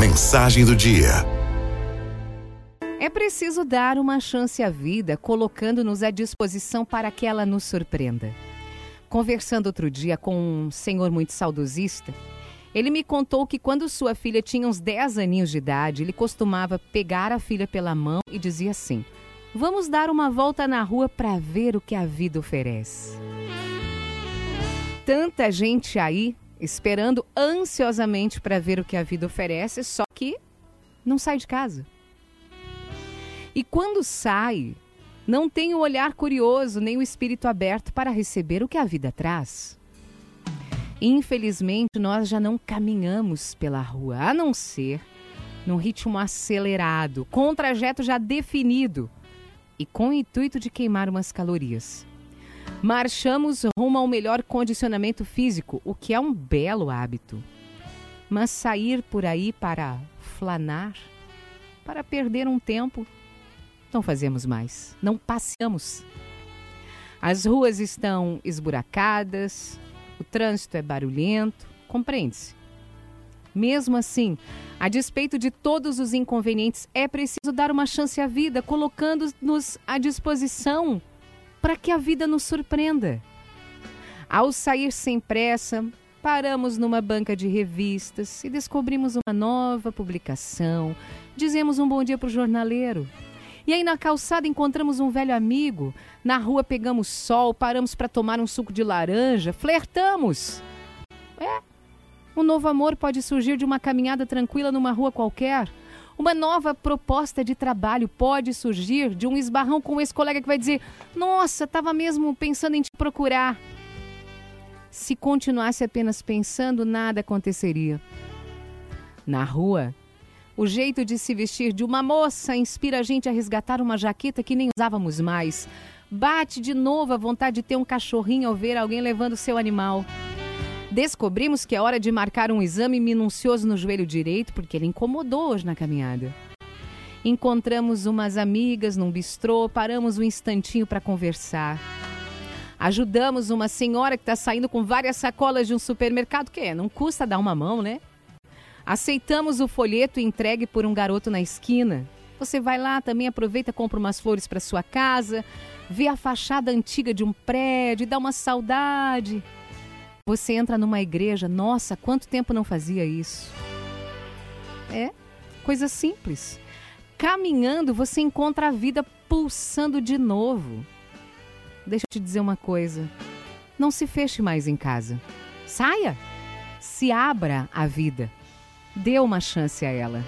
Mensagem do dia. É preciso dar uma chance à vida, colocando-nos à disposição para que ela nos surpreenda. Conversando outro dia com um senhor muito saudosista, ele me contou que quando sua filha tinha uns 10 aninhos de idade, ele costumava pegar a filha pela mão e dizia assim: Vamos dar uma volta na rua para ver o que a vida oferece. Tanta gente aí esperando ansiosamente para ver o que a vida oferece, só que não sai de casa. E quando sai, não tem o olhar curioso nem o espírito aberto para receber o que a vida traz. Infelizmente, nós já não caminhamos pela rua, a não ser num ritmo acelerado, com um trajeto já definido e com o intuito de queimar umas calorias. Marchamos rumo ao melhor condicionamento físico, o que é um belo hábito. Mas sair por aí para flanar, para perder um tempo, não fazemos mais, não passeamos. As ruas estão esburacadas, o trânsito é barulhento, compreende-se. Mesmo assim, a despeito de todos os inconvenientes, é preciso dar uma chance à vida, colocando-nos à disposição para que a vida nos surpreenda. Ao sair sem pressa, paramos numa banca de revistas e descobrimos uma nova publicação. Dizemos um bom dia para o jornaleiro. E aí na calçada encontramos um velho amigo. Na rua pegamos sol, paramos para tomar um suco de laranja, flertamos. É. Um novo amor pode surgir de uma caminhada tranquila numa rua qualquer. Uma nova proposta de trabalho pode surgir de um esbarrão com esse colega que vai dizer: Nossa, estava mesmo pensando em te procurar. Se continuasse apenas pensando, nada aconteceria. Na rua, o jeito de se vestir de uma moça inspira a gente a resgatar uma jaqueta que nem usávamos mais. Bate de novo a vontade de ter um cachorrinho ao ver alguém levando seu animal. Descobrimos que é hora de marcar um exame minucioso no joelho direito, porque ele incomodou hoje na caminhada. Encontramos umas amigas num bistrô, paramos um instantinho para conversar. Ajudamos uma senhora que está saindo com várias sacolas de um supermercado, que é, não custa dar uma mão, né? Aceitamos o folheto entregue por um garoto na esquina. Você vai lá, também aproveita, compra umas flores para sua casa, vê a fachada antiga de um prédio, dá uma saudade. Você entra numa igreja, nossa, quanto tempo não fazia isso? É, coisa simples. Caminhando, você encontra a vida pulsando de novo. Deixa eu te dizer uma coisa. Não se feche mais em casa. Saia. Se abra à vida. Dê uma chance a ela.